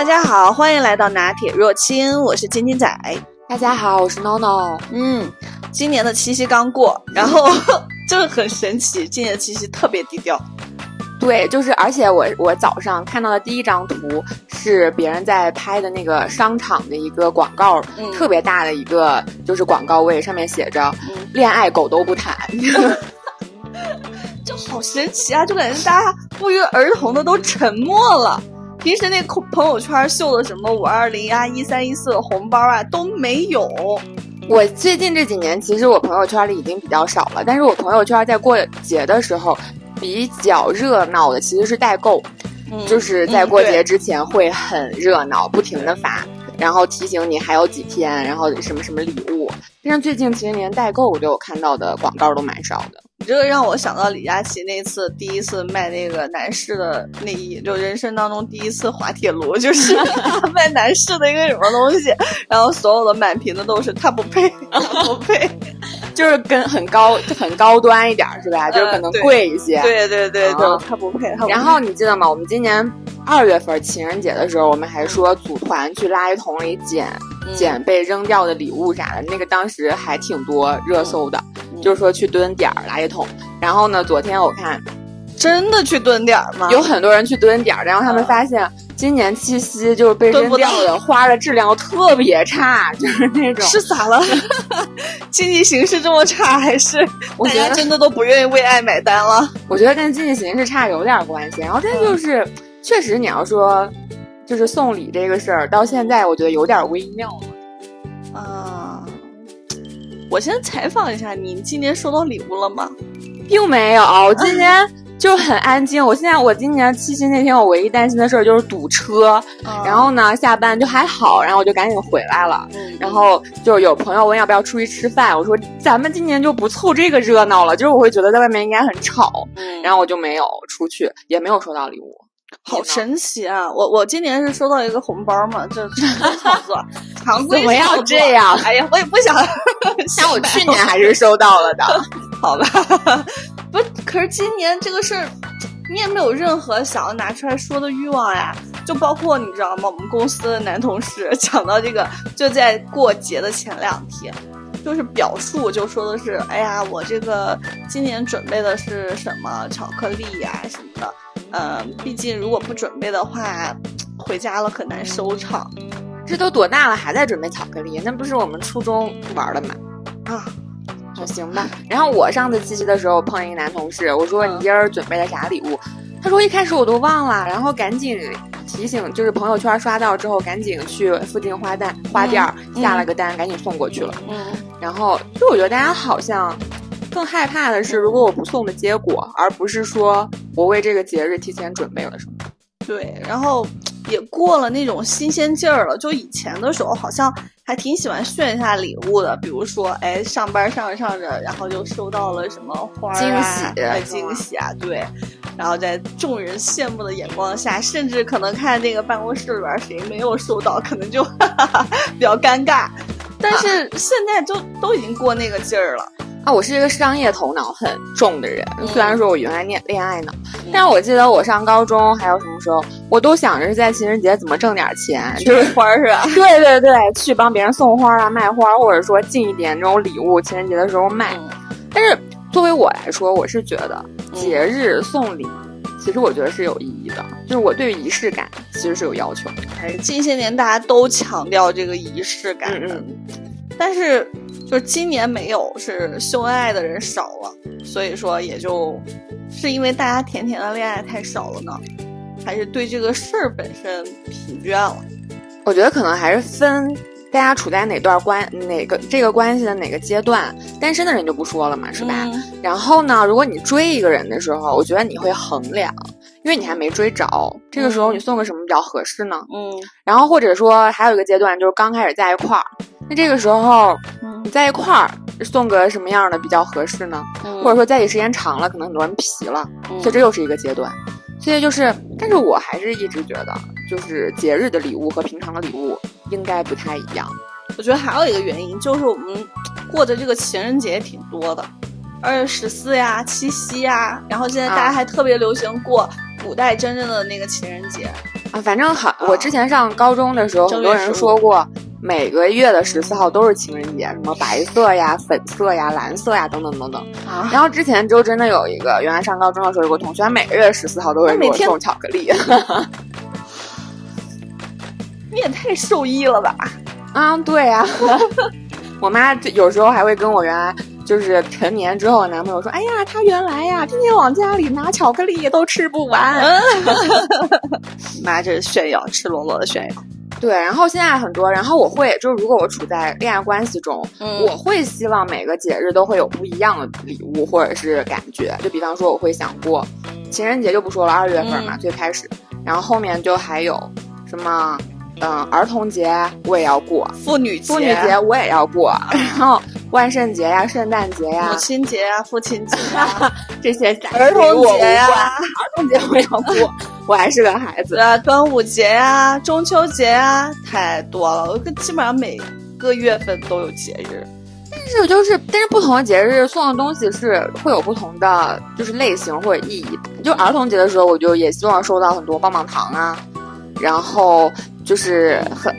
大家好，欢迎来到拿铁若清，我是晶晶仔。大家好，我是 NONO。嗯，今年的七夕刚过，然后 就是很神奇，今年的七夕特别低调。对，就是，而且我我早上看到的第一张图是别人在拍的那个商场的一个广告，嗯特别大的一个就是广告位，上面写着嗯“恋爱狗都不谈 就好神奇啊！就感觉大家不约而同的都沉默了。平时那朋朋友圈秀的什么五二零啊、一三一四的红包啊都没有。”。我最近这几年，其实我朋友圈里已经比较少了，但是我朋友圈在过节的时候比较热闹的其实是代购，嗯就是在过节嗯之前会很热闹，不停的发，然后提醒你还有几天，然后什么什么礼物。但是最近其实连代购我都有看到的广告都蛮少的。你这个让我想到李佳琦那次第一次卖那个男士的内衣，就人生当中第一次滑铁卢，就是 卖男士的一个什么东西，然后所有的满屏的都是他不配，他不配。就是跟很高很高端一点儿是吧？就是可能贵一些。对对对对，啊他不配。他不配然后你记得吗？我们今年二月份情人节的时候，我们还说组团去垃圾桶里捡嗯捡被扔掉的礼物啥的，那个当时还挺多热搜的，嗯就是说去蹲点儿垃圾桶。然后呢，昨天我看真的去蹲点儿吗？有很多人去蹲点儿，然后他们发现今年七夕就是被扔掉的花的质量特别差，就是那种是咋了？经济形势这么差，还是大 我觉得家真的都不愿意为爱买单了？我觉得跟经济形势差有点关系。然后再就是，确实你要说，就是送礼这个事儿，到现在我觉得有点微妙了。啊，我先采访一下你，你今年收到礼物了吗？并没有，我今年就很安静。我现在我今年七夕那天，我唯一担心的事儿就是堵车。然后呢，下班就还好，然后我就赶紧回来了。嗯，然后就有朋友问要不要出去吃饭，我说咱们今年就不凑这个热闹了，就是我会觉得在外面应该很吵，嗯，然后我就没有出去，也没有收到礼物。好神奇啊！我我今年是收到一个红包嘛，这常规操作，常规怎么要这样哎呀，我也不想 像我去年还是收到了的。好吧，不是，可是今年这个事儿，你也没有任何想要拿出来说的欲望呀。就包括你知道吗？我们公司的男同事讲到这个，就在过节的前两天，就是表述就说的是，哎呀，我这个今年准备的是什么巧克力呀、什么的。嗯，毕竟如果不准备的话，回家了很难收场这都多大了还在准备巧克力？那不是我们初中玩的吗？啊。那行吧。然后我上次七夕的时候碰一个男同事，我说嗯你今儿准备了啥礼物？他说一开始我都忘了，然后赶紧提醒，就是朋友圈刷到之后，赶紧去附近花店花店嗯下了个单，赶紧送过去了。嗯，然后就我觉得大家好像更害怕的是，如果我不送的结果，而不是说我为这个节日提前准备了什么。对，然后也过了那种新鲜劲儿了。就以前的时候，好像还挺喜欢炫一下礼物的，比如说，哎，上班上着上着，然后就收到了什么花惊喜啊惊喜啊，对。然后在众人羡慕的眼光下，甚至可能看那个办公室里边谁没有收到，可能就 比较尴尬。但是现在就都已经过那个劲儿了。啊，我是一个商业头脑很重的人，嗯虽然说我原来恋恋爱脑，但是我记得我上高中还有什么时候，我都想着是在情人节怎么挣点钱，就是花儿是吧？对对对，去帮别人送花啊、卖花，或者说进一点这种礼物，情人节的时候卖。但是作为我来说，我是觉得节日送礼，其实我觉得是有意义的，就是我对于仪式感其实是有要求的。哎，近些年大家都强调这个仪式感的，嗯但是就是今年没有，是秀恩爱的人少了，所以说也就是因为大家甜甜的恋爱太少了呢，还是对这个事儿本身疲倦了？我觉得可能还是分大家处在哪段关哪个这个关系的哪个阶段。单身的人就不说了嘛，是吧？嗯然后呢，如果你追一个人的时候，我觉得你会衡量，因为你还没追着，这个时候你送个什么比较合适呢？嗯然后或者说还有一个阶段就是刚开始在一块儿，那这个时候嗯你在一块儿送个什么样的比较合适呢？嗯，或者说在一起时间长了，可能很多人疲了，嗯所以这又是一个阶段。所以就是，但是我还是一直觉得，就是节日的礼物和平常的礼物应该不太一样。我觉得还有一个原因就是我们 过的这个情人节挺多的，二月十四呀、七夕呀，然后现在大家啊还特别流行过古代真正的那个情人节啊。反正好，我之前上高中的时候，很多人说过，每个月的十四号都是情人节，什么白色呀、粉色呀、蓝色呀等等等等。啊，然后之前就真的有一个，原来上高中的时候有个同学，每个月十四号都会给我送巧克力。你也太受益了吧？啊，对呀。我妈有时候还会跟我原来就是成年之后的男朋友说：“哎呀，他原来呀，天天往家里拿巧克力都吃不完。”妈，这是炫耀，赤裸裸的炫耀。对，然后现在很多，然后我会就是如果我处在恋爱关系中，嗯、我会希望每个节日都会有不一样的礼物或者是感觉。就比方说，我会想过情人节就不说了，二月份嘛、嗯、最开始，然后后面就还有什么。嗯，儿童节我也要过，妇女妇女节我也要过，然后万圣节呀、圣诞节呀、母亲节呀、父亲节呀 这些儿童节呀、儿童节我也要过，我还是个孩子啊，端午节呀、中秋节呀，太多了，我基本上每个月份都有节日。但是就是，但是不同的节日送的东西是会有不同的，就是类型或者意义。就儿童节的时候，我就也希望收到很多棒棒糖啊，然后。就是很，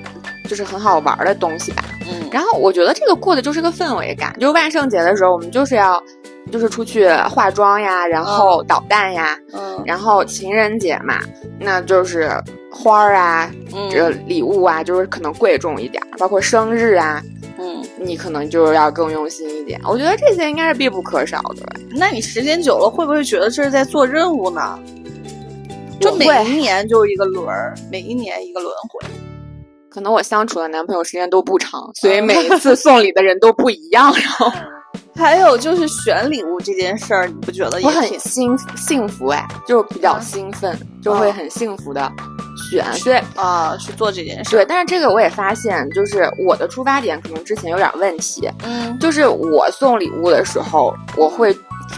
就是很好玩的东西吧。嗯，然后我觉得这个过的就是个氛围感。就是万圣节的时候，我们就是要，就是出去化妆呀，然后捣蛋呀。嗯，然后情人节嘛，那就是花儿啊，这个礼物啊，就是可能贵重一点。包括生日啊，嗯，你可能就是要更用心一点。我觉得这些应该是必不可少的。那你时间久了，会不会觉得这是在做任务呢？就每一年就是一个轮儿，每一年一个轮回。可能我相处的男朋友时间都不长，所以每一次送礼的人都不一样。然后 还有就是选礼物这件事儿，你不觉得也我很幸幸福哎，就是比较兴奋，就会很幸福的选。对啊，去做这件事。对，但是这个我也发现，就是我的出发点可能之前有点问题。嗯，就是我送礼物的时候，我会。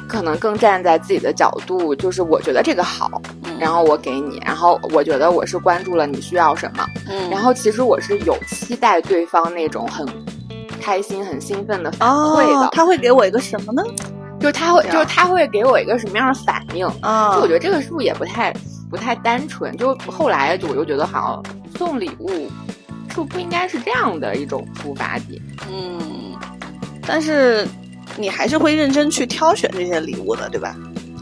可能更站在自己的角度，就是我觉得这个好，嗯、然后我给你，然后我觉得我是关注了你需要什么，嗯，然后其实我是有期待对方那种很开心、很兴奋的反馈的。哦、他会给我一个什么呢？就是他会，就是他会给我一个什么样的反应？啊、就我觉得这个是不是也不太不太单纯？就后来我就觉得好像送礼物是不是不应该是这样的一种出发点？嗯，但是。你还是会认真去挑选这些礼物的，对吧？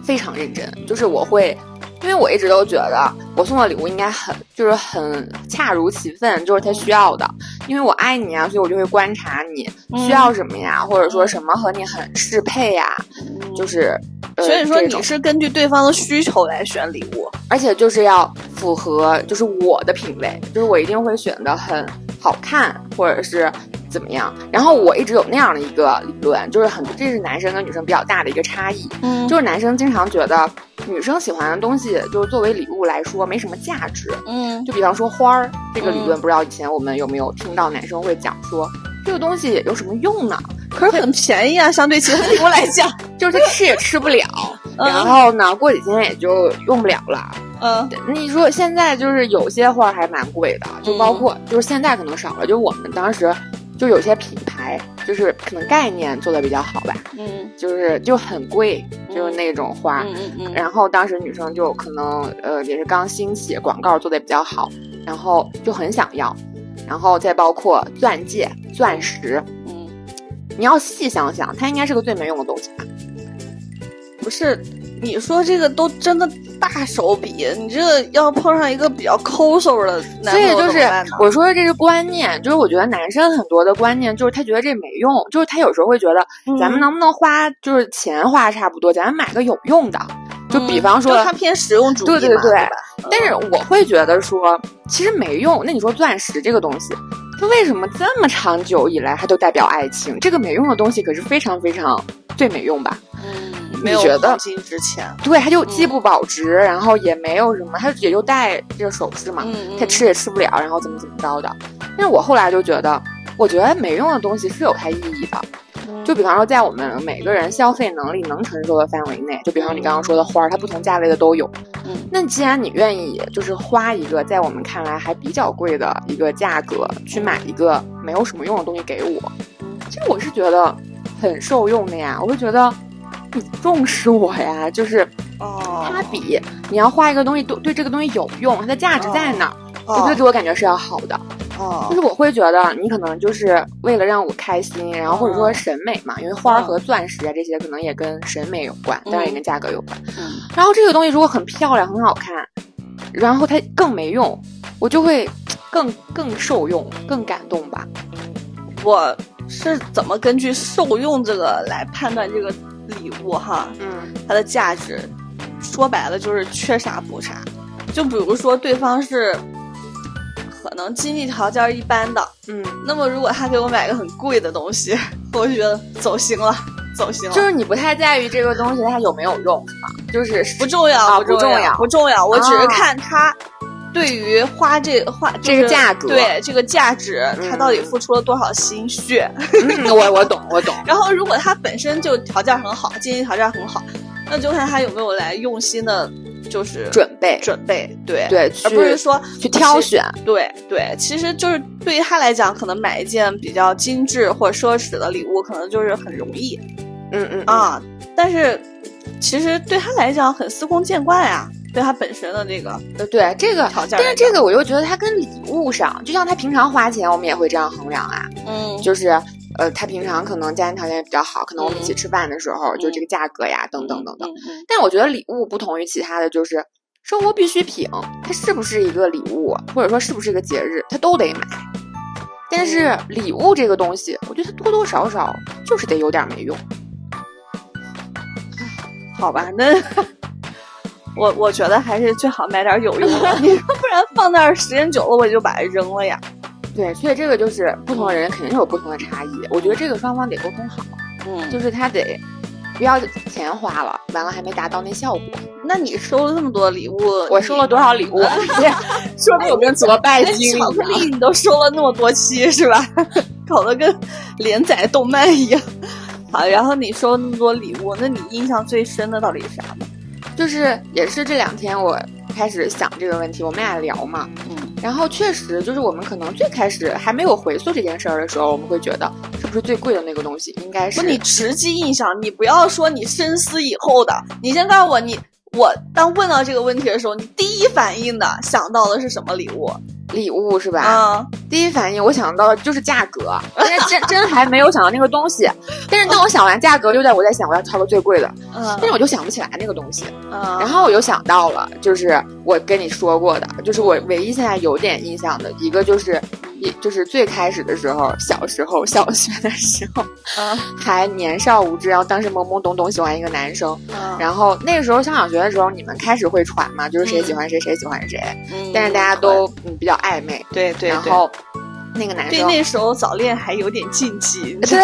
非常认真，就是我会，因为我一直都觉得我送的礼物应该很，就是很恰如其分，就是他需要的。因为我爱你啊，所以我就会观察你需要什么呀，嗯、或者说什么和你很适配呀，嗯、就是。呃、所以说你是根据对方的需求来选礼物，而且就是要符合就是我的品味，就是我一定会选的很好看，或者是。怎么样？然后我一直有那样的一个理论，就是很这是男生跟女生比较大的一个差异。嗯，就是男生经常觉得女生喜欢的东西，就是作为礼物来说没什么价值。嗯，就比方说花儿这个理论，不知道以前我们有没有听到男生会讲说，这个东西有什么用呢？可是很便宜啊，相对其他礼物来讲，就是他吃也吃不了，然后呢，过几天也就用不了了。嗯，你说现在就是有些花还蛮贵的，就包括、嗯、就是现在可能少了，就我们当时。就有些品牌，就是可能概念做的比较好吧，嗯，就是就很贵，就是那种花，嗯嗯嗯。然后当时女生就可能呃也是刚兴起，广告做的比较好，然后就很想要，然后再包括钻戒、钻石，嗯，你要细想想，它应该是个最没用的东西吧？不是，你说这个都真的大手笔，你这个要碰上一个比较抠搜的男所以就是我说的这是观念，就是我觉得男生很多的观念就是他觉得这没用，就是他有时候会觉得咱们能不能花就是钱花差不多，咱们买个有用的，就比方说、嗯、他偏实用主义对对对，对但是我会觉得说其实没用。那你说钻石这个东西，它为什么这么长久以来它都代表爱情？这个没用的东西可是非常非常最没用吧？嗯。你觉得金值钱？对，它就既不保值，然后也没有什么，它也就戴这个首饰嘛，嗯它吃也吃不了，然后怎么怎么着的。但是我后来就觉得，我觉得没用的东西是有它意义的。就比方说，在我们每个人消费能力能承受的范围内，就比方你刚刚说的花儿，它不同价位的都有。嗯，那既然你愿意，就是花一个在我们看来还比较贵的一个价格去买一个没有什么用的东西给我，其实我是觉得很受用的呀。我会觉得。你重视我呀，就是哦，它比你要画一个东西对对这个东西有用，它的价值在哪儿，我觉得哦给我感觉是要好的。哦就是我会觉得你可能就是为了让我开心，然后或者说嗯审美嘛，因为花儿和钻石啊这些可能也跟审美有关，当然也嗯跟价格有关。嗯然后这个东西如果很漂亮、很好看，然后它更没用，我就会更更受用、更感动吧。我是怎么根据受用这个来判断这个礼物哈？嗯它的价值，说白了就是缺啥补啥。就比如说对方是可能经济条件一般的，嗯，那么如果他给我买个很贵的东西，我就觉得走心了，走心了。就是你不太在意这个东西它有没有用？就是不重要，啊不重要不重要。我只是啊看他对于花这花这个价格。对这个价值，他嗯到底付出了多少心血。嗯，我我懂我懂。然后，如果他本身就条件很好，经济条件很好，那就看他有没有来用心的，就是准备。准备，对。对而不是说去挑选，对对，其实就是对于他来讲，可能买一件比较精致或者奢侈的礼物，可能就是很容易。嗯嗯，啊。但是其实对他来讲很司空见惯呀，对他本身的这个呃对这个但是这个我又觉得它跟礼物上，就像他平常花钱，我们也会这样衡量啊。嗯就是呃，他平常可能家庭条件也比较好，可能我们一起嗯吃饭的时候，就这个价格呀，等等等等。嗯嗯但我觉得礼物不同于其他的，就是生活必需品，它是不是一个礼物，或者说是不是一个节日，它都得买。但是礼物这个东西，我觉得它多多少少就是得有点没用。好吧，那我我觉得还是最好买点有用的，你说不然放那儿时间久了我也就把它扔了呀。对，所以这个就是不同的人肯定是有不同的差异。我觉得这个双方得沟通好，嗯，就是他得不要钱花了，完了还没达到那效果。那你收了这么多礼物，我收了多少礼物？说的我跟左拜连金一巧克样。力你都收了那么多期是吧？搞得跟连载动漫一样。好，然后你收那么多礼物，那你印象最深的到底是啥呢？就是也是这两天我开始想这个问题，我们俩聊嘛，嗯然后确实就是我们可能最开始还没有回溯这件事儿的时候，我们会觉得是不是最贵的那个东西应该是不，你直击印象，你不要说你深思以后的，你先告诉我你。我当问到这个问题的时候，你第一反应的想到的是什么礼物礼物是吧？嗯？第一反应我想到的就是价格，但是真真还没有想到那个东西。但是当我想完价格，就在我在想我要挑个最贵的，嗯但是我就想不起来那个东西。嗯，然后我就想到了，就是我跟你说过的，就是我唯一现在有点印象的一个，就是也就是最开始的时候，小时候小学的时候，嗯。还年少无知，然后当时懵懵懂懂喜欢一个男生，嗯，然后那个时候上小学的时候，你们开始会传嘛，就是谁喜欢谁，谁喜欢谁，嗯。但是大家都嗯比较暧昧，对对对，然后那个男生。对那时候早恋还有点禁忌，对，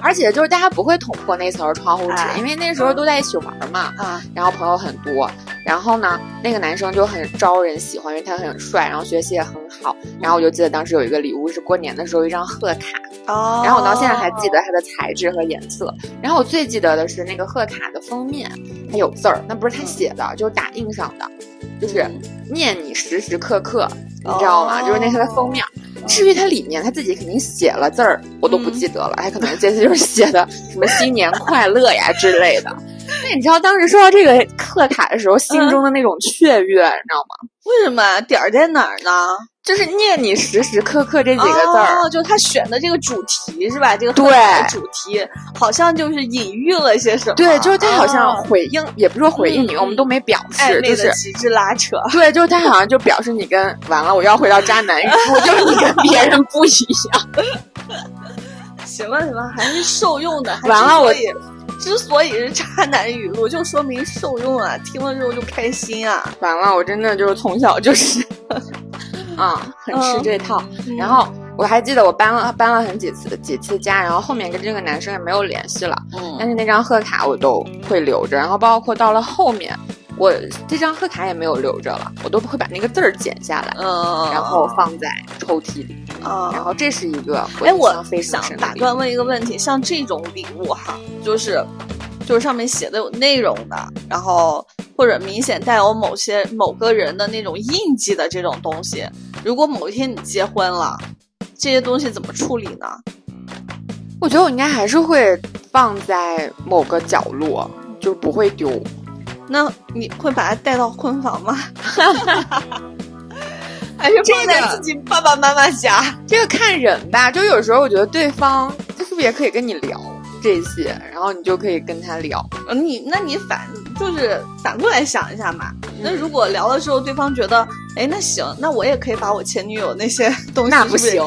而且就是大家不会捅破那层窗户纸，哎因为那时候都在一起玩嘛。啊，然后朋友很多，然后呢，那个男生就很招人喜欢，因为他很帅，然后学习也很好。然后我就记得当时有一个礼物是过年的时候一张贺卡，哦，然后我到现在还记得它的材质和颜色。然后我最记得的是那个贺卡的封面，它有字儿，那不是他写的，就是打印上的，就是念你时时刻刻，你知道吗？哦就是那是它的封面。至于它里面他自己肯定写了字儿，我都不记得了。他可能这次就是写的什么新年快乐呀之类的。那你知道当时收到这个贺卡的时候，心中的那种雀跃，你知道吗？为什么点儿在哪儿呢？就是念你时时刻刻这几个字儿。哦，就他选的这个主题是吧？这个对主题好像就是隐喻了些什么。对，就是他好像哦回应，也不是说回应你，嗯我们都没表示，就是的极致拉扯。对，就是他好像就表示你跟完了，我要回到渣男语录，就是你跟别人不一样。行了行了，还是受用的。还完了我之所以是渣男语录，就说明受用啊，听了之后就开心啊。完了，我真的就是从小就是，啊，很吃这套。然后我还记得我搬了搬了很几次几次家，然后后面跟这个男生也没有联系了，嗯但嗯是那张贺卡我都会留着，然后包括到了后面，我这张贺卡也没有留着了，我都会把那个字儿剪下来，嗯，然后放在抽屉里。啊，然后这是一个哎，我想打断问一个问题，像这种礼物哈，就是就是上面写的有内容的，然后或者明显带有某些某个人的那种印记的这种东西，如果某一天你结婚了，这些东西怎么处理呢？我觉得我应该还是会放在某个角落，就是不会丢。那你会把他带到婚房吗？还是放在自己爸爸妈妈家？这个看人吧，就有时候我觉得对方他是不是也可以跟你聊这些，然后你就可以跟他聊。你那你反就是反过来想一下嘛。那如果聊的时候，对方觉得，哎，那行，那我也可以把我前女友那些东西，那不行，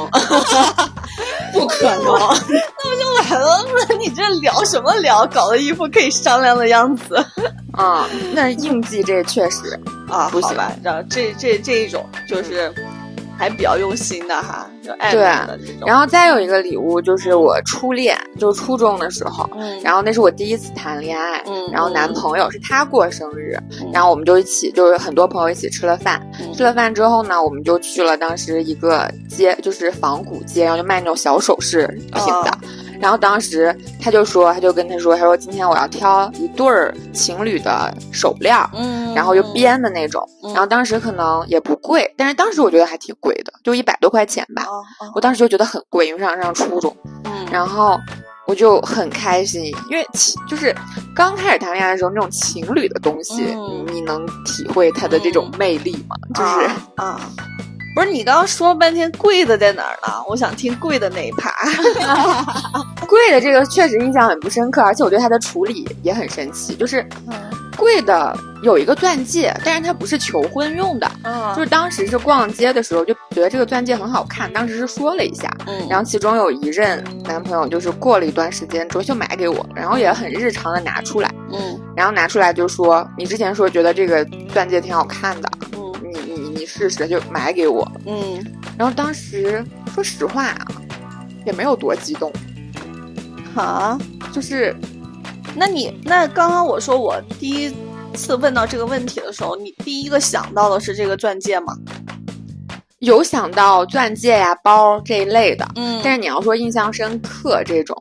不可能，那不就完了？吗你这聊什么聊？搞得一副可以商量的样子。啊，那应季这确实啊，不行吧？这这这这一种就是。还比较用心的哈，就爱对，然后再有一个礼物就是我初恋，就是初中的时候，然后那是我第一次谈恋爱，然后男朋友是他过生日，然后我们就一起就是很多朋友一起吃了饭，吃了饭之后呢，我们就去了当时一个街，就是仿古街，然后就卖那种小首饰品的。然后当时他就说，他就跟他说，他说今天我要挑一对儿情侣的手链儿，嗯，然后就编的那种，然后当时可能也不贵，但是当时我觉得还挺贵的，就一百多块钱吧，我当时就觉得很贵，因为上上初中，嗯，然后我就很开心，因为情就是刚开始谈恋爱的时候那种情侣的东西，你能体会它的这种魅力吗？就是啊。不是你刚刚说半天贵的在哪儿呢？我想听贵的那一趴。贵的这个确实印象很不深刻，而且我对它的处理也很神奇。就是贵的有一个钻戒，但是它不是求婚用的。嗯，就是当时是逛街的时候就觉得这个钻戒很好看，当时是说了一下。嗯，然后其中有一任男朋友就是过了一段时间之后就买给我，然后也很日常的拿出来。嗯，然后拿出来就说你之前说觉得这个钻戒挺好看的。试试就买给我，嗯，然后当时说实话啊，也没有多激动，啊，就是，那你那刚刚我说我第一次问到这个问题的时候，你第一个想到的是这个钻戒吗？有想到钻戒呀、包这一类的，嗯，但是你要说印象深刻这种，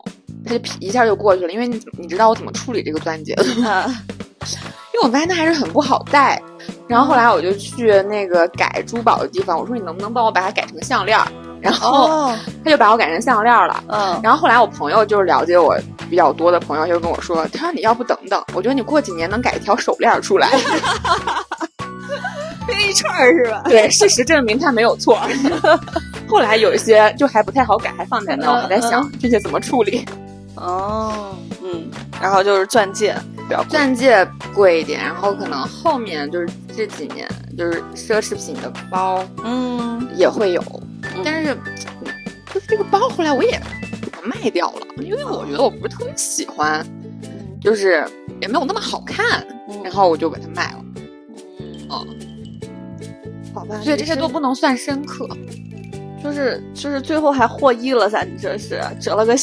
它就一下就过去了，因为你你知道我怎么处理这个钻戒的吗？因为我发现它还是很不好戴。然后后来我就去那个改珠宝的地方，我说你能不能帮我把它改成项链儿？然后 他就把我改成项链了。嗯。然后后来我朋友就是了解我比较多的朋友，就跟我说，他说你要不等等，我觉得你过几年能改一条手链出来。编一串儿是吧？对，事实证明他没有错。后来有一些就还不太好改，还放在那，我还在想这些怎么处理。哦，嗯。然后就是钻戒。钻戒贵一点，然后可能后面就是这几年就是奢侈品的包，嗯，也会有，但是就是这个包后来我也卖掉了，因为我觉得我不是特别喜欢，就是也没有那么好看，然后我就把它卖了。嗯，好吧，所以这些都不能算深刻，就是就是最后还获益了噻，你这是折了个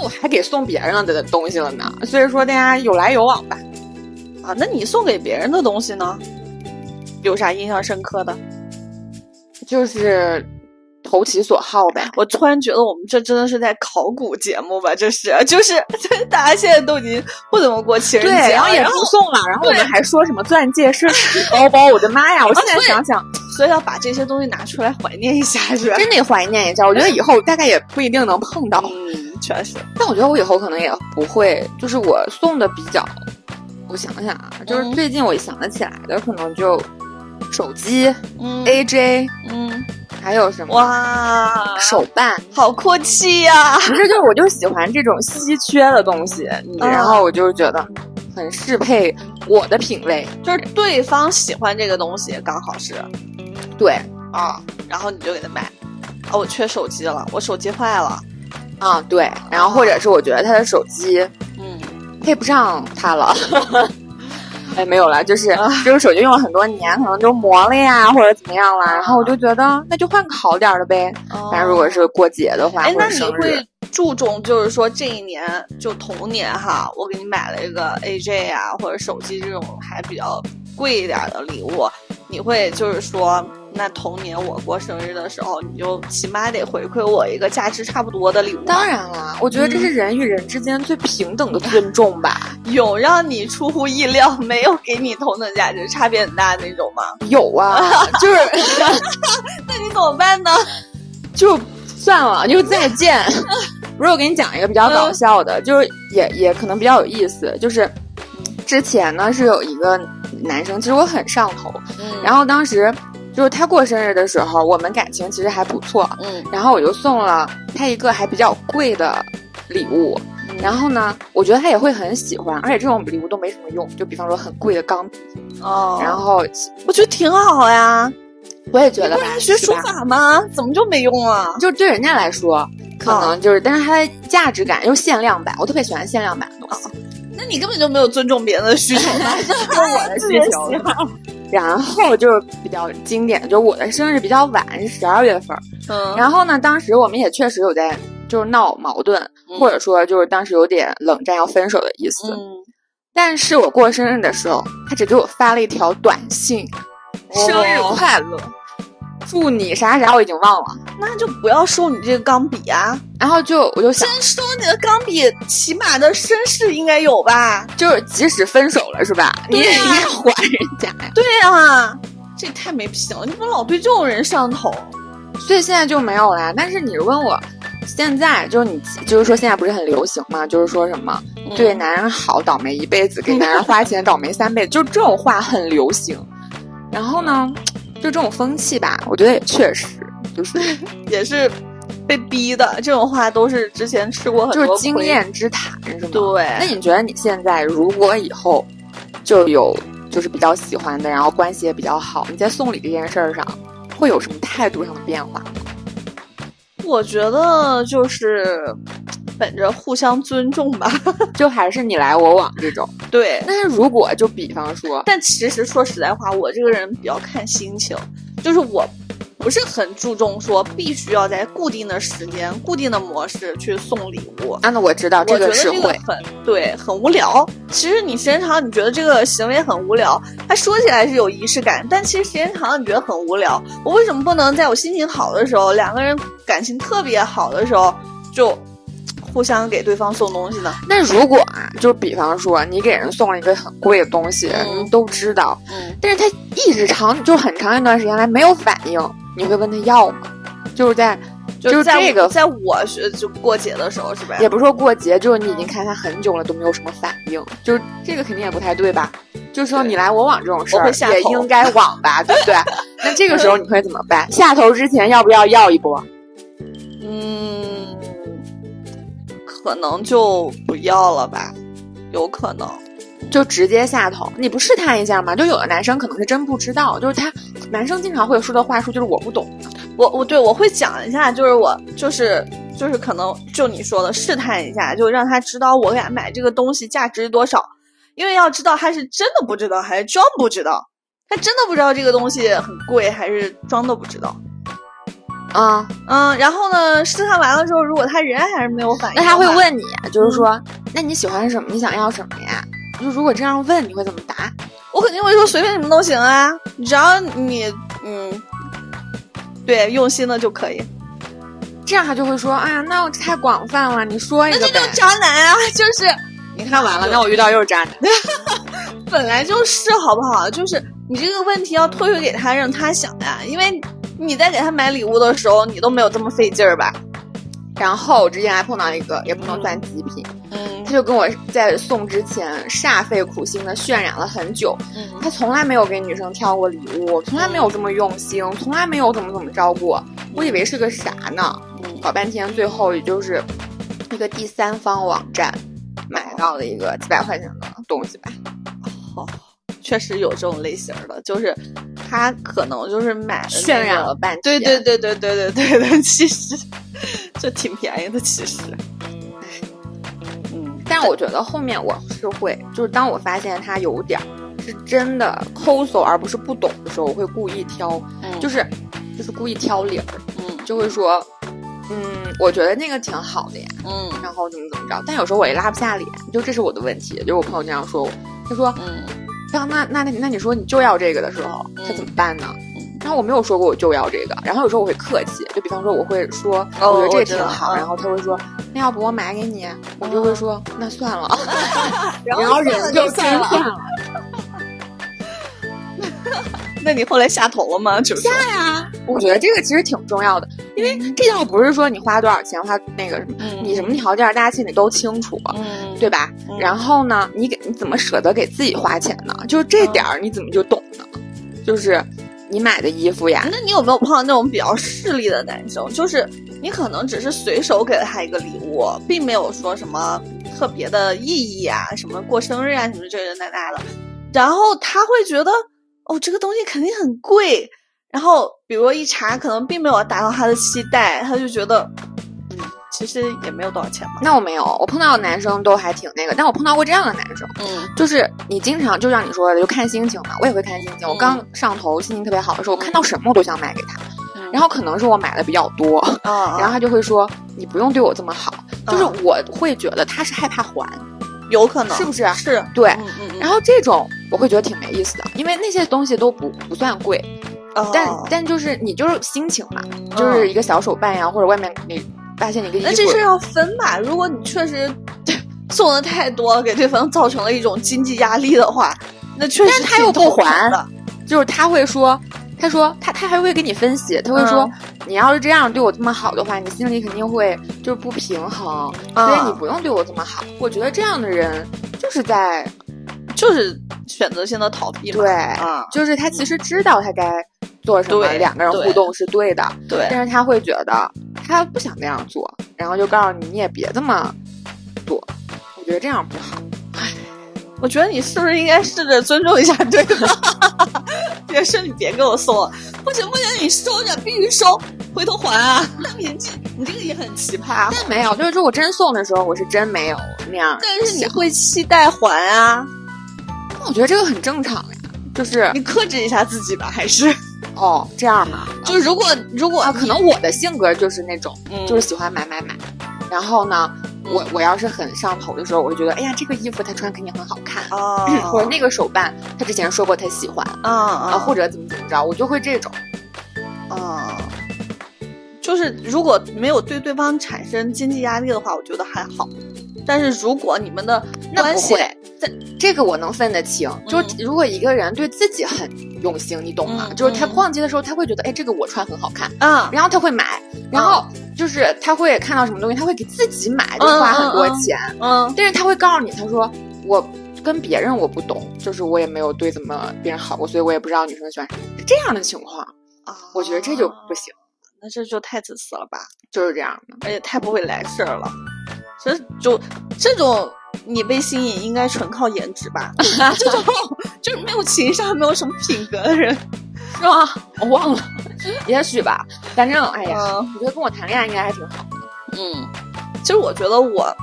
现。我还给送别人的东西了呢，所以说大家有来有往吧。啊，那你送给别人的东西呢？有啥印象深刻的？就是投其所好呗。我突然觉得我们这真的是在考古节目吧？这是，就是 大家现在都已经不怎么过情人节，然后也不送了，然后我们还说什么钻戒、奢侈品包包，我的妈呀！我现在想想，所以要把这些东西拿出来怀念一下，是吧？真得怀念一下。我觉得以后大概也不一定能碰到。嗯确实，但我觉得我以后可能也不会，就是我送的比较，我想想啊，就是最近我想得起来的，可能就手机，嗯，AJ，嗯，还有什么？哇，手办，好阔气呀！不是，就是我就喜欢这种稀缺的东西，然后我就觉得很适配我的品味，就是对方喜欢这个东西，刚好是，对。啊，然后你就给他买，啊，我缺手机了，我手机坏了。啊，对，然后或者是我觉得他的手机，嗯，配不上他了，哎，没有了，就是这个手机用了很多年，可能就磨了呀，或者怎么样了，然后我就觉得那就换个好点的呗。但如果是过节的话，哎，那你会注重就是说这一年就同年哈，我给你买了一个 AJ 啊，或者手机这种还比较贵一点的礼物，你会就是说。那同年我过生日的时候，你就起码得回馈我一个价值差不多的礼物。当然了，我觉得这是人与人之间最平等的尊重吧。有让你出乎意料，没有给你同等价值，差别很大那种吗？有啊，就是。那你怎么办呢？就算了，就再见。不是，我给你讲一个比较搞笑的，就是也也可能比较有意思，就是。之前呢是有一个男生，其实我很上头，嗯然后当时就是他过生日的时候，我们感情其实还不错，嗯然后我就送了他一个还比较贵的礼物。然后呢，我觉得他也会很喜欢，而且这种礼物都没什么用，就比方说很贵的钢笔，哦，然后我觉得挺好呀。我也觉得吧学书法吗？怎么就没用啊？就对人家来说，可能就是，但是它的价值感又限量版，我特别喜欢限量版的东西。那你根本就没有尊重别人的需求吧？这是我的需求。然后就是比较经典的，就是我的生日比较晚，是十二月份儿。嗯，然后呢，当时我们也确实有在就是闹矛盾，嗯。或者说就是当时有点冷战要分手的意思。嗯，但是我过生日的时候，他只给我发了一条短信：“哦生日快乐，祝你啥啥，我已经忘了。那就不要收你这个钢笔啊！”然后就我就想先，收你的钢笔，起码的绅士应该有吧？就是即使分手了是吧，你也应该还人家呀。对啊，这也太没品了！你怎么老对这种人上头？所以现在就没有啦。但是你问我，现在就是你，就是说现在不是很流行嘛？就是说什么嗯对男人好，倒霉一辈子；给男人花钱，倒霉三辈子。就这种话很流行。然后呢，就这种风气吧，我觉得也确实就是 也是被逼的，这种话都是之前吃过很多就是经。验之谈，是吗？对，那你觉得你现在如果以后就有就是比较喜欢的，然后关系也比较好，你在送礼这件事儿上会有什么态度上的变化？我觉得就是本着互相尊重吧。就还是你来我往这种？对，但是如果就比方说，但其实说实在话，我这个人比较看心情，就是我不是很注重说必须要在固定的时间、固定的模式去送礼物。啊，那我知道这我觉得是会，这个很对，很无聊。其实你时间长，你觉得这个行为很无聊，它说起来是有仪式感，但其实时间长了，你觉得很无聊。我为什么不能在我心情好的时候，两个人感情特别好的时候，就互相给对方送东西呢？那如果啊，就比方说你给人送了一个很贵的东西，嗯人都知道，嗯，但是他一直长就很长一段时间来没有反应，你会问他要吗？就是在就是这个在我学就过节的时候是吧？也不是说过节，就是你已经看他很久了都没有什么反应，就是这个肯定也不太对吧？就是说你来我往这种事儿也应该往吧，对不对？那这个时候你会怎么办？下头之前要不要要一波？嗯，可能就不要了吧，有可能。就直接下头，你不试探一下吗？就有的男生可能是真不知道，就是他男生经常会说的话术就是我不懂，我我对我会讲一下，就是我就是就是可能就你说的试探一下，就让他知道我给他买这个东西价值多少，因为要知道他是真的不知道还是装不知道，他真的不知道这个东西很贵还是装的不知道。啊、嗯，然后呢，试探完了之后，如果他人还是没有反应，那他会，问你，就是说，那你喜欢什么？你想要什么呀？就如果这样问，你会怎么答？我肯定会说随便什么都行啊，只要你嗯，对，用心的就可以。这样他就会说，哎呀，那我太广泛了，你说一个呗那这就。渣男啊，就是你看完了，那我遇到又是渣男。本来就是好不好？就是你这个问题要推回给他，让他想呀。因为你在给他买礼物的时候，你都没有这么费劲儿吧？然后我之前还碰到一个，也不能算极品，嗯他就跟我在送之前煞费苦心的渲染了很久，嗯他从来没有给女生挑过礼物，从来没有这么用心，从来没有怎么怎么着过。我以为是个啥呢？嗯搞半天，最后也就是一个第三方网站买到了一个几百块钱的东西吧。好，确实有这种类型的，就是他可能就是买渲染了半天，对对对对对对对的，其实就挺便宜的，其实，嗯，但我觉得后面我是会，就是当我发现他有点是真的抠搜，而不是不懂的时候，我会故意挑，就是就是故意挑理儿，就会说，嗯，我觉得那个挺好的呀，嗯，然后怎么怎么着，但有时候我也拉不下脸，就这是我的问题，就是我朋友这样说我，他说，嗯。那那那那那你说你就要这个的时候，嗯他怎么办呢？嗯然后我没有说过我就要这个，然后有时候我会客气，就比方说我会说，哦我觉得这挺好，嗯然后他会说，那要不我买给你，我就会说那算了，然然后忍就算了算了。那你后来下头了吗？就是下呀。我觉得这个其实挺重要的，因为这倒不是说你花多少钱，花那个什么，你什么条件，大家心里都清楚，嗯，对吧？然后呢，你给你怎么舍得给自己花钱呢？就是这点儿你怎么就懂呢？就是你买的衣服呀。那你有没有碰到那种比较势利的男生？就是你可能只是随手给了他一个礼物，并没有说什么特别的意义啊，什么过生日啊，什么这这那那的，然后他会觉得。哦，这个东西肯定很贵，然后比如一查，可能并没有达到他的期待，他就觉得，嗯，其实也没有多少钱嘛。那我没有，我碰到的男生都还挺那个，但我碰到过这样的男生，嗯，就是你经常就像你说的，就看心情嘛，我也会看心情。我刚上头，心情特别好的时候，我看到什么我都想买给他，然后可能是我买的比较多，然后他就会说你不用对我这么好，就是我会觉得他是害怕还。有可能是不是？是对，嗯然后这种我会觉得挺没意思的，因为那些东西都不不算贵，但但就是你就是心情嘛，就是一个小手办呀，或者外面你发现你个衣服，那这事要分吧？如果你确实 送的太多，给对方造成了一种经济压力的话，那确实他又不还，就是他会说。他说他他还会给你分析，他会说你要是这样对我这么好的话，你心里肯定会就是不平衡，所以你不用对我这么好。我觉得这样的人就是在就是选择性的逃避，对，就是他其实知道他该做什么，两个人互动是对的，对，但是他会觉得他不想那样做，然后就告诉你你也别这么做，我觉得这样不好。我觉得你是不是应该试着尊重一下对方？别说你别给我送了，不行不行，你收着，必须收，回头还啊！你这你这个也很奇葩。但没有，就是说我真送的时候，我是真没有那样。但是你会期待还啊？那我觉得这个很正常呀，就是你克制一下自己吧，还是哦这样嘛？就如果如果可能我的性格就是那种，就是喜欢买买买，然后呢？我我要是很上头的时候，我就觉得，哎呀，这个衣服他穿肯定很好看。啊，或者那个手办他之前说过他喜欢啊啊，或者怎么怎么着，我就会这种，啊，就是如果没有对对方产生经济压力的话，我觉得还好。但是如果你们的关系，在这个我能分得清，就是如果一个人对自己很用心，你懂吗？就是他逛街的时候，他会觉得，哎，这个我穿很好看啊，然后他会买，然后就是他会看到什么东西，他会给自己买，就花很多钱，嗯，但是他会告诉你，他说我跟别人我不懂，就是我也没有对怎么别人好过，所以我也不知道女生喜欢这样的情况啊，我觉得这就不行，那这就太自私了吧，就是这样的，而且太不会来事儿了。这就这种你被吸引，应该纯靠颜值吧？这种就是没有情商、没有什么品格的人，是吗？我忘了，也许吧。反正哎呀，我觉得跟我谈恋爱应该还挺好的。嗯，其实我觉得我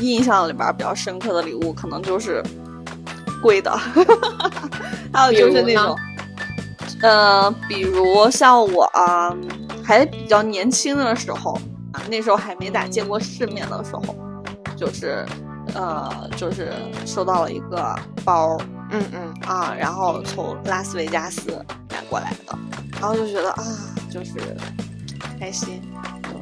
印象里边比较深刻的礼物，可能就是贵的，还有就是那种，呃，比如像我啊，还比较年轻的时候。那时候还没咋见过世面的时候，就是，呃，就是收到了一个包，嗯嗯啊，然后从拉斯维加斯买过来的，然后就觉得啊，就是开心，嗯，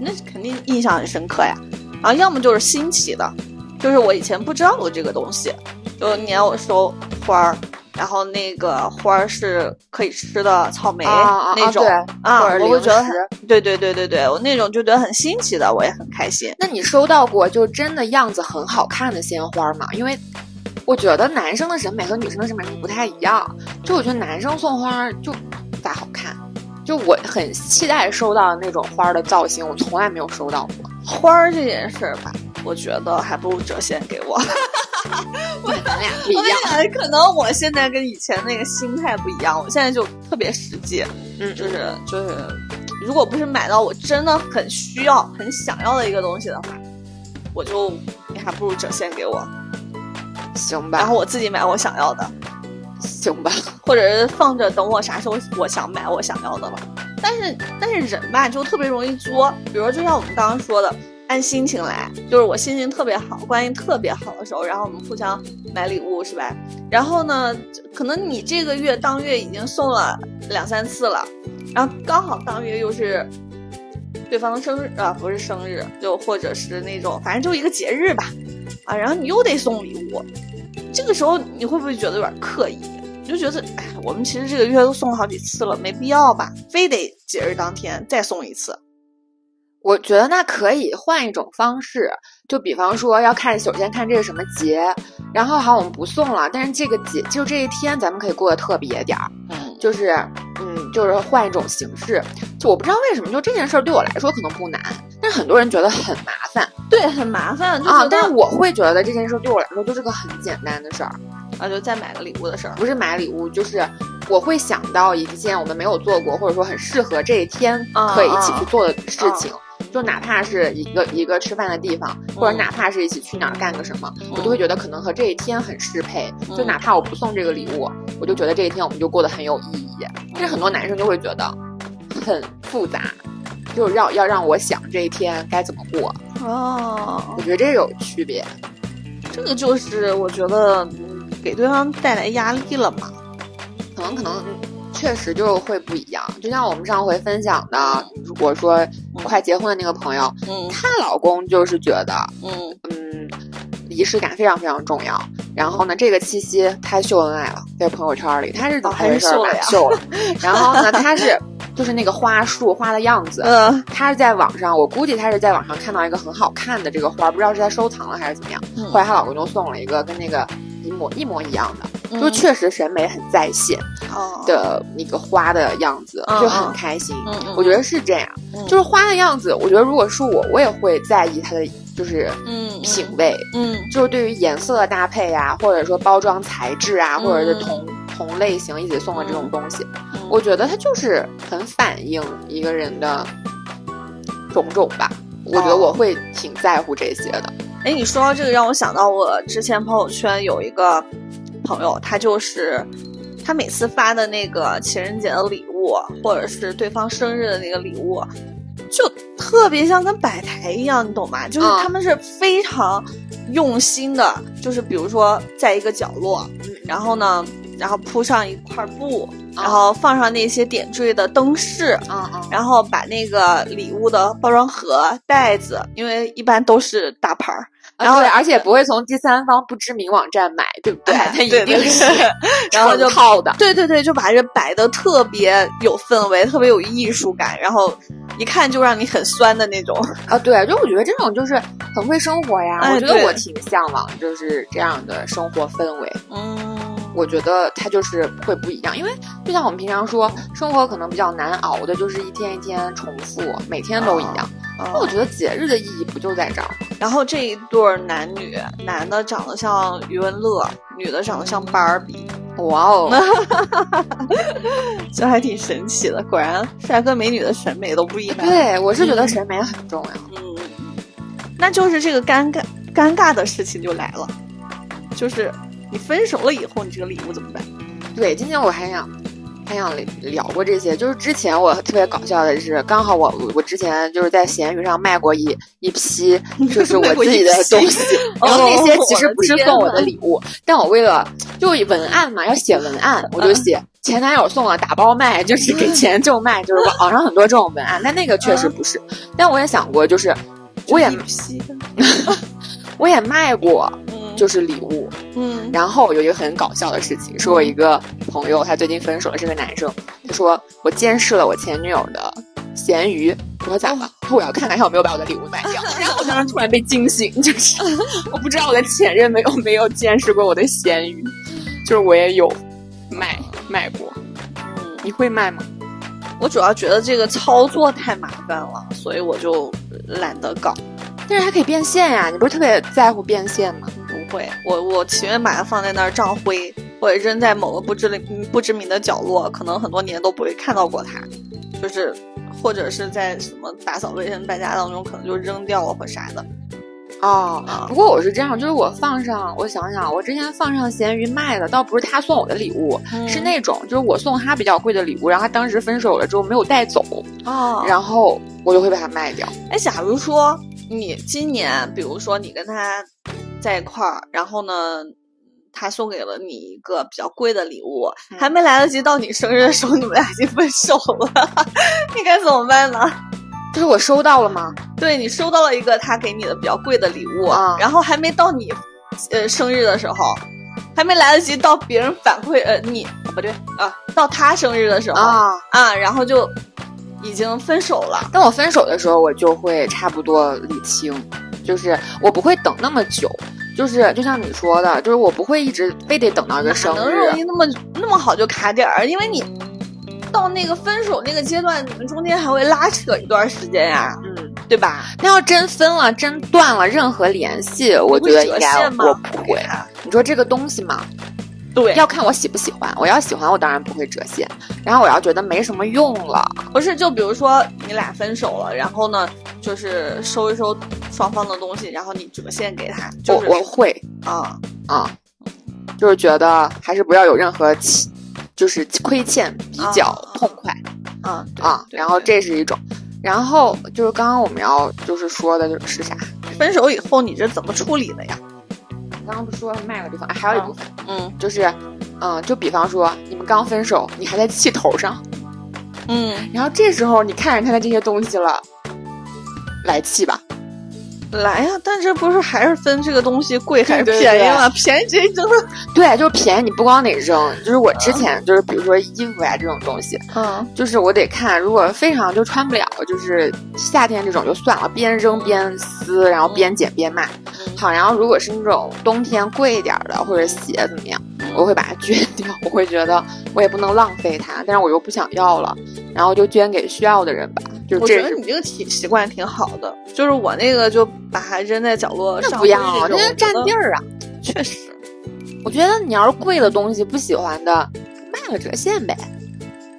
那肯定印象很深刻呀。然后要么就是新奇的，就是我以前不知道有这个东西，就年我收花儿。然后那个花儿是可以吃的草莓那种啊，我会觉得对对对对对，我那种就觉得很新奇的，我也很开心。那你收到过就真的样子很好看的鲜花吗？因为我觉得男生的审美和女生的审美不太一样，就我觉得男生送花就不咋好看，就我很期待收到那种花的造型，我从来没有收到过花儿这件事儿吧，我觉得还不如折现给我。我咱俩不一样，可能我现在跟以前那个心态不一样，我现在就特别实际，嗯，就是就是，如果不是买到我真的很需要、很想要的一个东西的话，我就你还不如折现给我，行吧？然后我自己买我想要的，行吧？或者是放着等我啥时候我想买我想要的了。但是但是人吧就特别容易作，比如就像我们刚刚说的。按心情来，就是我心情特别好，关系特别好的时候，然后我们互相买礼物，是吧？然后呢，可能你这个月当月已经送了两三次了，然后刚好当月又是对方的生日啊，不是生日，就或者是那种反正就一个节日吧，啊，然后你又得送礼物，这个时候你会不会觉得有点刻意？你就觉得，哎，我们其实这个月都送了好几次了，没必要吧？非得节日当天再送一次。我觉得那可以换一种方式，就比方说要看，首先看这是什么节，然后好我们不送了，但是这个节就这一天咱们可以过得特别点儿，嗯，就是嗯，就是换一种形式。就我不知道为什么，就这件事儿对我来说可能不难，但是很多人觉得很麻烦，对，很麻烦啊。但是我会觉得这件事对我来说就是个很简单的事儿，啊，就再买个礼物的事儿，不是买礼物，就是我会想到一件我们没有做过，或者说很适合这一天可以一起去做的事情。就哪怕是一个一个吃饭的地方，或者哪怕是一起去哪儿干个什么，我都会觉得可能和这一天很适配。就哪怕我不送这个礼物，我就觉得这一天我们就过得很有意义。但是很多男生就会觉得很复杂，就要要让我想这一天该怎么过。哦，我觉得这有区别。这个就是我觉得给对方带来压力了嘛，可能可能。确实就会不一样，就像我们上回分享的，如果说快结婚的那个朋友，嗯，她老公就是觉得，嗯嗯，仪式感非常非常重要。然后呢，这个七夕他秀恩爱了，在朋友圈里，他是怎么回事儿？秀了。然后呢，他是就是那个花束花的样子，嗯，他是在网上，我估计他是在网上看到一个很好看的这个花，不知道是他收藏了还是怎么样。后来她老公就送了一个跟那个一模一模一样的，就确实审美很在线。的那个花的样子就很开心，我觉得是这样，就是花的样子。我觉得如果是我，我也会在意它的就是嗯品味，嗯，就是对于颜色的搭配啊，或者说包装材质啊，或者是同同类型一起送的这种东西，我觉得它就是很反映一个人的种种吧。我觉得我会挺在乎这些的。哎，你说到这个，让我想到我之前朋友圈有一个朋友，他就是。他每次发的那个情人节的礼物，或者是对方生日的那个礼物，就特别像跟摆台一样，你懂吗？就是他们是非常用心的，就是比如说在一个角落，然后呢，然后铺上一块布，然后放上那些点缀的灯饰，然后把那个礼物的包装盒、袋子，因为一般都是大牌儿。然后，而且不会从第三方不知名网站买，对不对？它一定是，然后就套的。对对对，就把这摆的特别有氛围，特别有艺术感，然后一看就让你很酸的那种。啊，对，就我觉得这种就是很会生活呀。我觉得我挺向往就是这样的生活氛围。嗯，我觉得它就是会不一样，因为就像我们平常说，生活可能比较难熬的，就是一天一天重复，每天都一样。那我觉得节日的意义不就在这儿？然后这一对男女，男的长得像余文乐，女的长得像芭比。哇哦，这还挺神奇的。果然，帅哥美女的审美都不一般。对，我是觉得审美很重要。嗯，那就是这个尴尬尴尬的事情就来了，就是你分手了以后，你这个礼物怎么办？对，今天我还想。还想聊过这些，就是之前我特别搞笑的是，刚好我我之前就是在闲鱼上卖过一一批，就是我自己的东西，然后那些其实不是送我的礼物，但我为了就文案嘛，要写文案，我就写前男友送了打包卖，就是给钱就卖，就是网上很多这种文案，但那个确实不是，但我也想过，就是我也 我也卖过。就是礼物，嗯，然后有一个很搞笑的事情，是我一个朋友，他最近分手了，是个男生，他说我监视了我前女友的闲鱼，我说咋了？他说我要看看他有没有把我的礼物卖掉。然后我当时突然被惊醒，就是 我不知道我的前任没有没有监视过我的闲鱼，就是我也有卖卖过，嗯，你会卖吗？我主要觉得这个操作太麻烦了，所以我就懒得搞。但是它可以变现呀，你不是特别在乎变现吗？会，我我情愿把它放在那儿胀灰，或者扔在某个不知名不知名的角落，可能很多年都不会看到过它，就是或者是在什么打扫卫生、搬家当中，可能就扔掉了或啥的。哦，不过我是这样，就是我放上，我想想，我之前放上闲鱼卖的，倒不是他送我的礼物，是那种就是我送他比较贵的礼物，然后他当时分手了之后没有带走，哦，然后我就会把它卖掉。哎，假如说你今年，比如说你跟他。在一块儿，然后呢，他送给了你一个比较贵的礼物，还没来得及到你生日的时候，你们俩已经分手了，你该怎么办呢？就是我收到了吗？对你收到了一个他给你的比较贵的礼物，啊然后还没到你呃生日的时候，还没来得及到别人反馈，呃，你不对啊，到他生日的时候啊啊，然后就已经分手了。当我分手的时候，我就会差不多理清，就是我不会等那么久，就是就像你说的，就是我不会一直非得等到一个生日能日容易那么那么好就卡点儿？因为你到那个分手那个阶段，你们中间还会拉扯一段时间呀、嗯，对吧？那要真分了，真断了任何联系，我觉得应该我不会。你说这个东西嘛，对，要看我喜不喜欢。我要喜欢，我当然不会折现。然后我要觉得没什么用了，不是就比如说你俩分手了，然后呢，就是收一收双方的东西，然后你折现给他，就是我我会啊，啊、就是觉得还是不要有任何，就是亏欠，比较啊痛快啊对啊。对然后这是一种，然后就是刚刚我们要就是说的就是啥？分手以后你这怎么处理的呀？刚刚不是说卖个地方，哎还有一部分、嗯。就是，嗯，就比方说你们刚分手，你还在气头上，嗯，然后这时候你看着他的这些东西了，来气吧。来呀、但这不是还是分这个东西贵还是便宜吗？便宜直接扔了。对，就是便宜，你不光得扔，就是我之前就是比如说衣服呀这种东西，嗯就是我得看，如果非常就穿不了，就是夏天这种就算了，边扔边撕，然后边捡边卖。好，然后如果是那种冬天贵一点的或者鞋怎么样，我会把它捐掉，我会觉得我也不能浪费它，但是我又不想要了，然后就捐给需要的人吧。就是觉得你这个体习惯挺好的，就是我那个就把它扔在角落上，那不要，那占地儿。儿啊。确实，我觉得你要是贵的东西不喜欢的，卖了折现呗。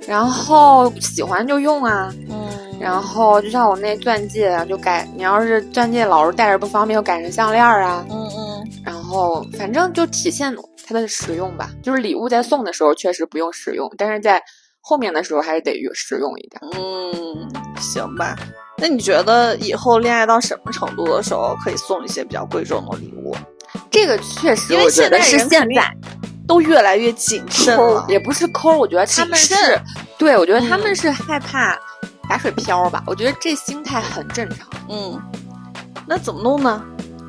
然后喜欢就用啊，嗯，然后就像我那钻戒啊，就改你要是钻戒老是戴着不方便，就改成项链啊。嗯嗯，然后反正就体现它的实用吧。就是礼物在送的时候确实不用实用，但是在后面的时候还是得用实用一点。嗯，行吧。那你觉得以后恋爱到什么程度的时候可以送一些比较贵重的礼物？这个确实因为现在是现在都越来越谨慎了，也不是抠，我觉得他们是，对我觉得他嗯们是害怕打水漂吧。我觉得这心态很正常。嗯，那怎么弄呢？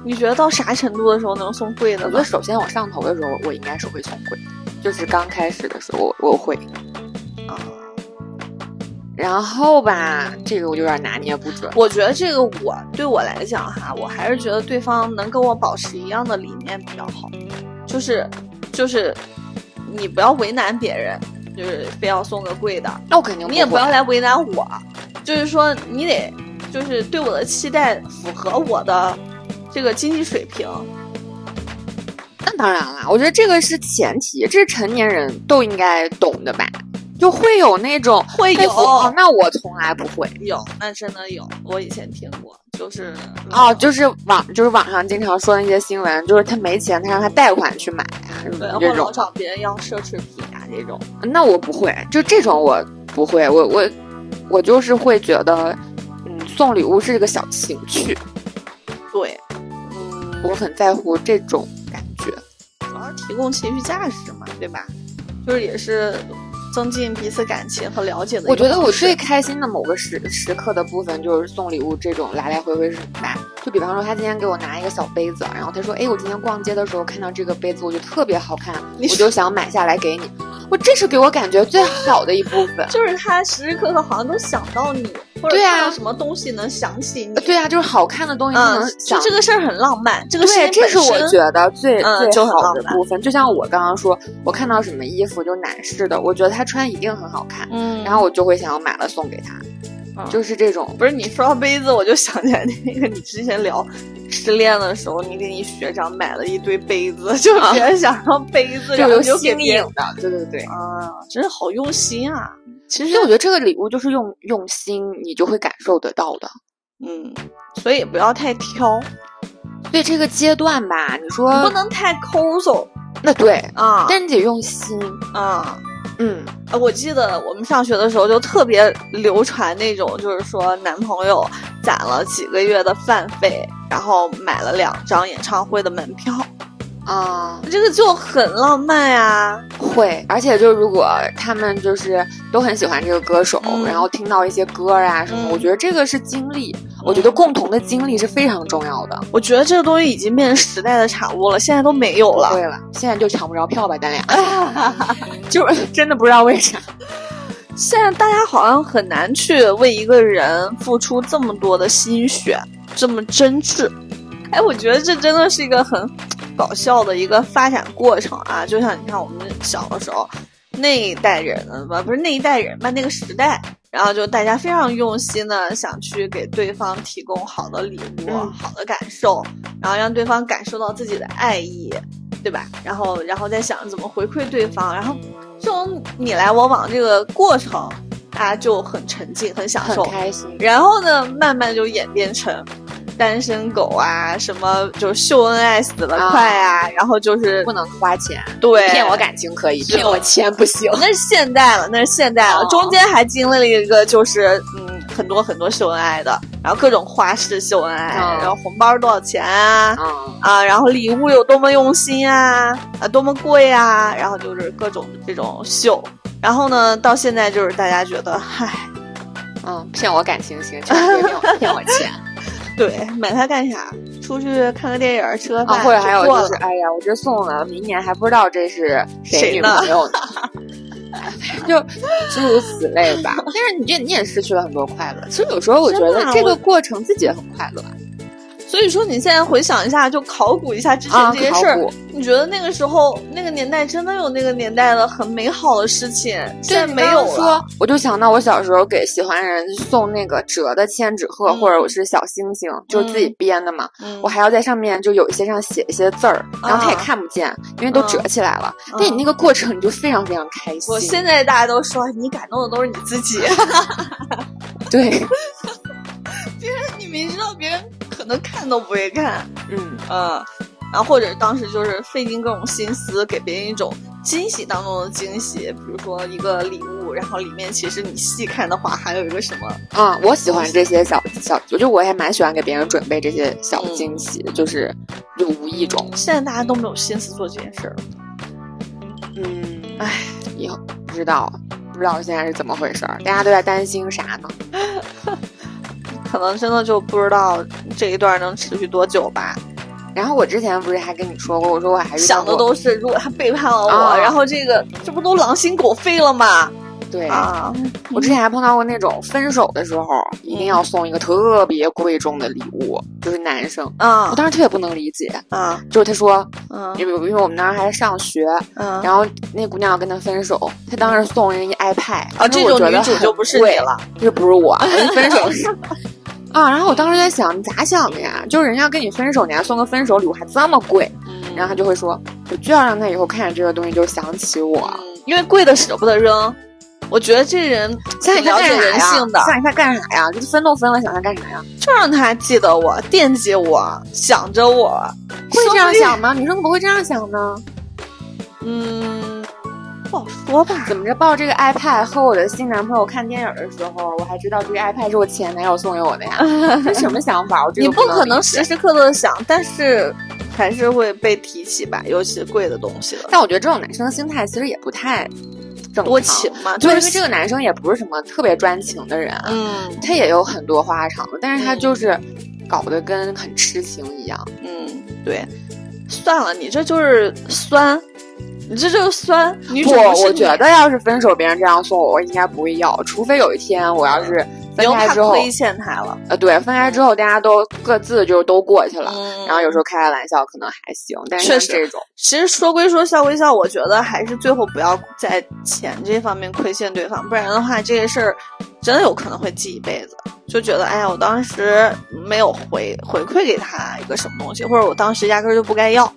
你觉得到啥程度的时候能送贵的呢我觉得？首先我上头的时候，我应该是会送贵的，就是刚开始的时候我我会，啊，然后吧，这个我有点拿捏不准。我觉得这个我对我来讲哈，我还是觉得对方能跟我保持一样的理念比较好，就是就是你不要为难别人，就是非要送个贵的，那我肯定你也不要来为难我，就是说你得就是对我的期待符合我的这个经济水平。那当然啦，我觉得这个是前提，这是成年人都应该懂的吧？就会有那种会有那我从来不会。有，那真的有，我以前听过，就是哦，就是网就是网上经常说那些新闻，就是他没钱，他让他贷款去买啊，什对，么这种。找别人要奢侈品啊这种。那我不会，就这种我不会，我我我就是会觉得，嗯，送礼物是一个小情趣，对，嗯，我很在乎这种感觉。主要是提供情绪价值嘛，对吧？就是也是增进彼此感情和了解的我觉得我最开心的某个时时刻的部分就是送礼物这种来来回回是吧？就比方说他今天给我拿一个小杯子，然后他说：“哎，我今天逛街的时候看到这个杯子，我觉得特别好看，我就想买下来给你。”我这是给我感觉最好的一部分。就是他时时刻刻好像都想到你，或者看到什么东西能想起你。对啊，就是好看的东西能，就想。这个事儿很浪漫，这个事对，情这是我觉得最、嗯最好的部分。就像我刚刚说，我看到什么衣服，就男士的，我觉得他穿一定很好看，嗯，然后我就会想要买了送给他，嗯就是这种。不是你说到杯子，我就想起来那个你之前聊失恋的时候，你给你学长买了一堆杯子，就是别人想要杯子，然后就给别人新颖的，对对对。啊，真是好用心啊！其实我觉得这个礼物就是用用心，你就会感受得到的。嗯，所以不要太挑，对这个阶段吧，你说不能太抠搜那对，啊。但你得用心。啊，嗯，我记得我们上学的时候就特别流传那种，就是说男朋友攒了几个月的饭费，然后买了两张演唱会的门票。啊，这个就很浪漫呀。会，而且就如果他们就是都很喜欢这个歌手，嗯然后听到一些歌啊什么，嗯我觉得这个是经历，我觉得共同的经历是非常重要的。我觉得这个东西已经变成时代的产物了，现在都没有了。对了，现在就抢不着票吧，咱俩，就是真的不知道为啥。现在大家好像很难去为一个人付出这么多的心血，这么真挚。哎，我觉得这真的是一个很搞笑的一个发展过程啊！就像你看我们小的时候那一代人吧，不是那一代人吧，那个时代，然后就大家非常用心的想去给对方提供好的礼物、嗯好的感受，然后让对方感受到自己的爱意，对吧？然后，然后再想怎么回馈对方，然后这种你来我往这个过程，大家就很沉浸、很享受很。开心，然后呢，慢慢就演变成单身狗啊，什么就是秀恩爱死得快啊，然后就是不能花钱，对。骗我感情可以，骗我钱不行。那是现代了，那是现代了。哦。中间还经历了一个就是嗯很多很多秀恩爱的，然后各种花式秀恩爱，嗯然后红包多少钱啊？啊，啊，然后礼物有多么用心啊，啊，多么贵啊，然后就是各种这种秀，然后呢，到现在就是大家觉得，嗨，嗯，骗我感情行，千万别骗我骗我钱对，买它干啥？出去看个电影，吃个啊！饭，或者还有就是，哎呀，我这送了，明年还不知道这是谁女朋友呢，就诸如此类吧。但是你这你也失去了很多快乐。其实有时候我觉得这个过程自己也很快乐所以说你现在回想一下，就考古一下之前啊。这些事儿，你觉得那个时候那个年代真的有那个年代的很美好的事情，现在没有说了。，我就想到我小时候给喜欢人送那个折的千纸鹤，嗯或者我是小星星，就是自己编的嘛。嗯我还要在上面就有一些上写一些字儿，然后他也啊看不见，因为都折起来了。但你那个过程你就非常非常开心。我现在大家都说你感动的都是你自己，对，别人你明知道别人可能看都不会看，嗯，嗯，然后或者当时就是费尽各种心思给别人一种惊喜当中的惊喜，比如说一个礼物，然后里面其实你细看的话还有一个什么，啊，我喜欢这些小小，我就我也蛮喜欢给别人准备这些小嗯惊喜，就是就无意中，现在大家都没有心思做这件事儿了。嗯，唉，以后不知道不知道现在是怎么回事儿，大家都在担心啥呢？可能真的就不知道这一段能持续多久吧。然后我之前不是还跟你说过，我说我还是想的都是，如果他背叛了我，啊然后这个这不都狼心狗肺了吗？对。啊，我之前还碰到过那种分手的时候一定要送一个特别贵重的礼物，就是男生，啊我当时特别不能理解，啊就是他说，嗯因为因为我们当时还上学，嗯，然后那姑娘要跟他分手，他当时送人一 iPad，啊，这种女主就不是你了。这不是我，人分手是啊。然后我当时在想，你咋想的呀？就是人家跟你分手，你还送个分手礼物，还这么贵。嗯然后他就会说，我就要让他以后看见这个东西就想起我。嗯因为贵的舍不得扔。我觉得这人想他干？人性的，想他干啥呀？就是分都分了，想他干啥呀？就让他记得我，惦记我，想着我，会这样想吗？女生怎么会这样想呢？嗯，不好说吧。怎么着抱这个 iPad 和我的新男朋友看电影的时候，我还知道这个 iPad 是我前男友送给我的呀？这什么想法？我这你不可能时时刻刻的想，但是还是会被提起吧，尤其贵的东西了。但我觉得这种男生的心态其实也不太正常多情嘛，就是因为这个男生也不是什么特别专情的人，嗯他也有很多花肠子，但是他嗯就是搞得跟很痴情一样。嗯，对，算了，你这就是酸，你这就是酸。女主不，我觉得要是分手别人这样送我，我应该不会要，除非有一天我要是分开之后，亏欠他了。呃，对，分开之后大家都各自就都过去了。嗯然后有时候开开玩笑可能还行，但是确实这种，其实说归说，笑归笑，我觉得还是最后不要在钱这方面亏欠对方，不然的话，这个事儿真的有可能会记一辈子。就觉得，哎呀，我当时没有回回馈给他一个什么东西，或者我当时压根儿就不该要。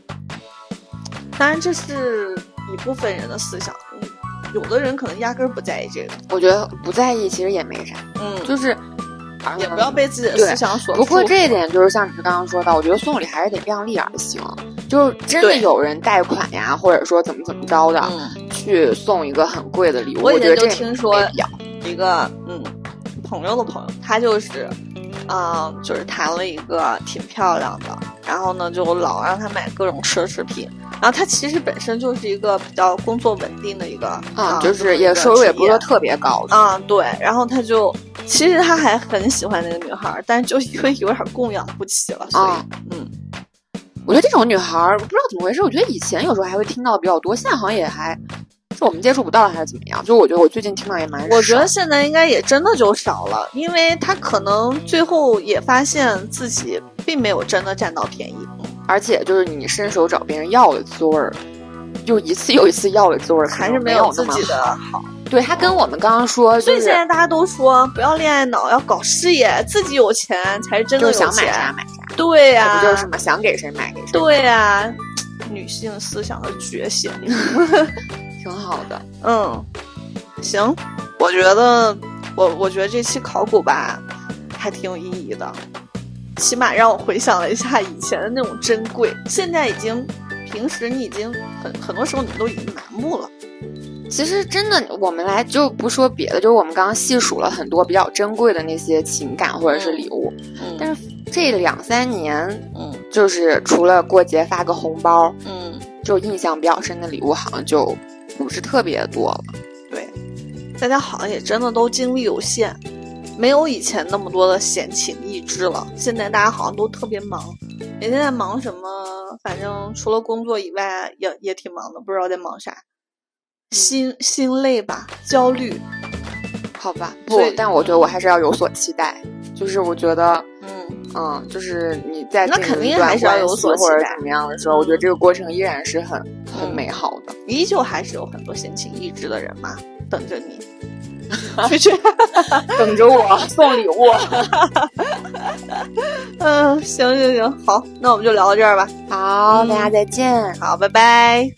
当然，这是一部分人的思想，嗯有的人可能压根儿不在意这个，我觉得不在意其实也没啥，嗯，就是也不要被自己的思想所不过这一点就是像你刚刚说的，我觉得送礼还是得量力而行。就是真的有人贷款呀，或者说怎么怎么着的，嗯，去送一个很贵的礼物，我以前就觉得这也听说没必要一个嗯朋友的朋友，他就是，嗯、就是谈了一个挺漂亮的，然后呢就老让他买各种奢侈品，然后他其实本身就是一个比较工作稳定的一个啊，就是也收入也不是特别高啊。对，然后他就其实他还很喜欢那个女孩，但是就因为有点供养不起了，所以嗯，我觉得这种女孩不知道怎么回事，我觉得以前有时候还会听到比较多，现在好像也还。是我们接触不到还是怎么样？就我觉得我最近听到也蛮少。我觉得现在应该也真的就少了，因为他可能最后也发现自己并没有真的占到便宜，而且就是你伸手找别人要的滋味儿，就一次又一次要的滋味儿，还是没有自己的好。对他跟我们刚刚说，所以现在大家都说不要恋爱脑，要搞事业，自己有钱才是真的有钱。想买啥买啥。对呀。不就是什么想给谁买给谁？对呀，女性思想的觉醒。挺好的，嗯，行，我觉得我我觉得这期考古吧，还挺有意义的，起码让我回想了一下以前的那种珍贵，现在已经平时你已经很很多时候你都已经麻木了。其实真的，我们来就不说别的，就是我们刚刚细数了很多比较珍贵的那些情感或者是礼物，但是这两三年，嗯，就是除了过节发个红包，嗯，就印象比较深的礼物好像就。不是特别多了，对，大家好像也真的都精力有限，没有以前那么多的闲情逸致了。现在大家好像都特别忙，每天在忙什么？反正除了工作以外，也也挺忙的，不知道在忙啥，心心累吧，焦虑，好吧。不，但我觉得我还是要有所期待，就是我觉得，嗯嗯，就是你在那肯定还是要有所或者怎么样的时候，我觉得这个过程依然是很很美好的。依旧还是有很多闲情逸致的人嘛，等着你，去去，等着我送礼物。嗯，行行行，好，那我们就聊到这儿吧。好，大家再见。好，拜拜。